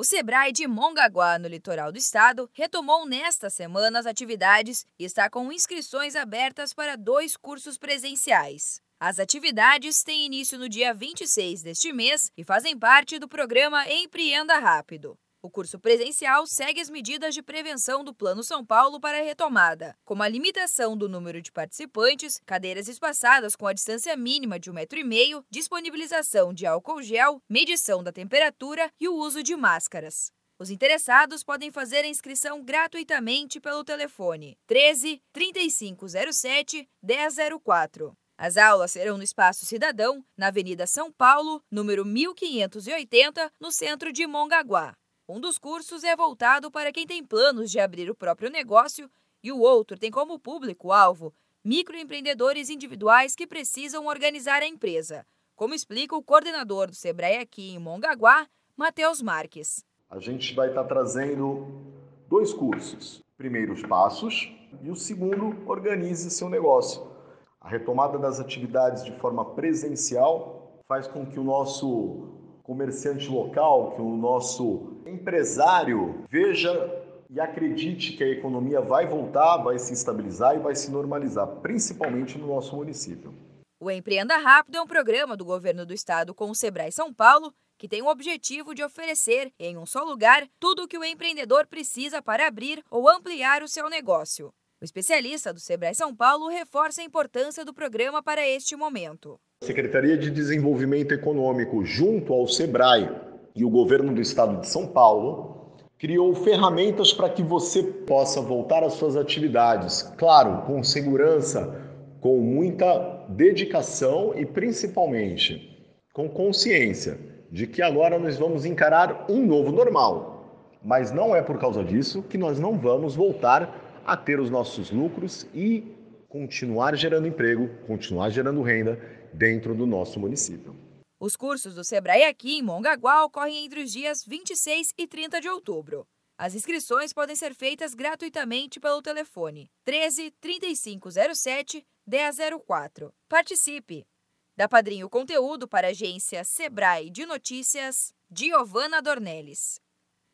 O Sebrae de Mongaguá, no litoral do estado, retomou nesta semana as atividades e está com inscrições abertas para dois cursos presenciais. As atividades têm início no dia 26 deste mês e fazem parte do programa Empreenda Rápido. O curso presencial segue as medidas de prevenção do Plano São Paulo para a retomada, como a limitação do número de participantes, cadeiras espaçadas com a distância mínima de um metro e meio, disponibilização de álcool gel, medição da temperatura e o uso de máscaras. Os interessados podem fazer a inscrição gratuitamente pelo telefone 13 3507 1004. As aulas serão no Espaço Cidadão, na Avenida São Paulo, número 1580, no centro de Mongaguá. Um dos cursos é voltado para quem tem planos de abrir o próprio negócio e o outro tem como público-alvo microempreendedores individuais que precisam organizar a empresa, como explica o coordenador do Sebrae aqui em Mongaguá, Matheus Marques. A gente vai estar trazendo dois cursos. Primeiro, os passos e o segundo, organize seu negócio. A retomada das atividades de forma presencial faz com que o nosso comerciante local, que o nosso empresário veja e acredite que a economia vai voltar, vai se estabilizar e vai se normalizar, principalmente no nosso município. O Empreenda Rápido é um programa do governo do estado com o Sebrae São Paulo que tem o objetivo de oferecer, em um só lugar, tudo o que o empreendedor precisa para abrir ou ampliar o seu negócio. O especialista do Sebrae São Paulo reforça a importância do programa para este momento. Secretaria de Desenvolvimento Econômico, junto ao SEBRAE e o governo do estado de São Paulo, criou ferramentas para que você possa voltar às suas atividades, claro, com segurança, com muita dedicação e principalmente com consciência de que agora nós vamos encarar um novo normal. Mas não é por causa disso que nós não vamos voltar a ter os nossos lucros e continuar gerando emprego, continuar gerando renda dentro do nosso município. Os cursos do Sebrae aqui em Mongaguá ocorrem entre os dias 26 e 30 de outubro. As inscrições podem ser feitas gratuitamente pelo telefone 13 3507 1004. Participe! Da Padrinho Conteúdo para a agência Sebrae de Notícias, Giovana Dornelles.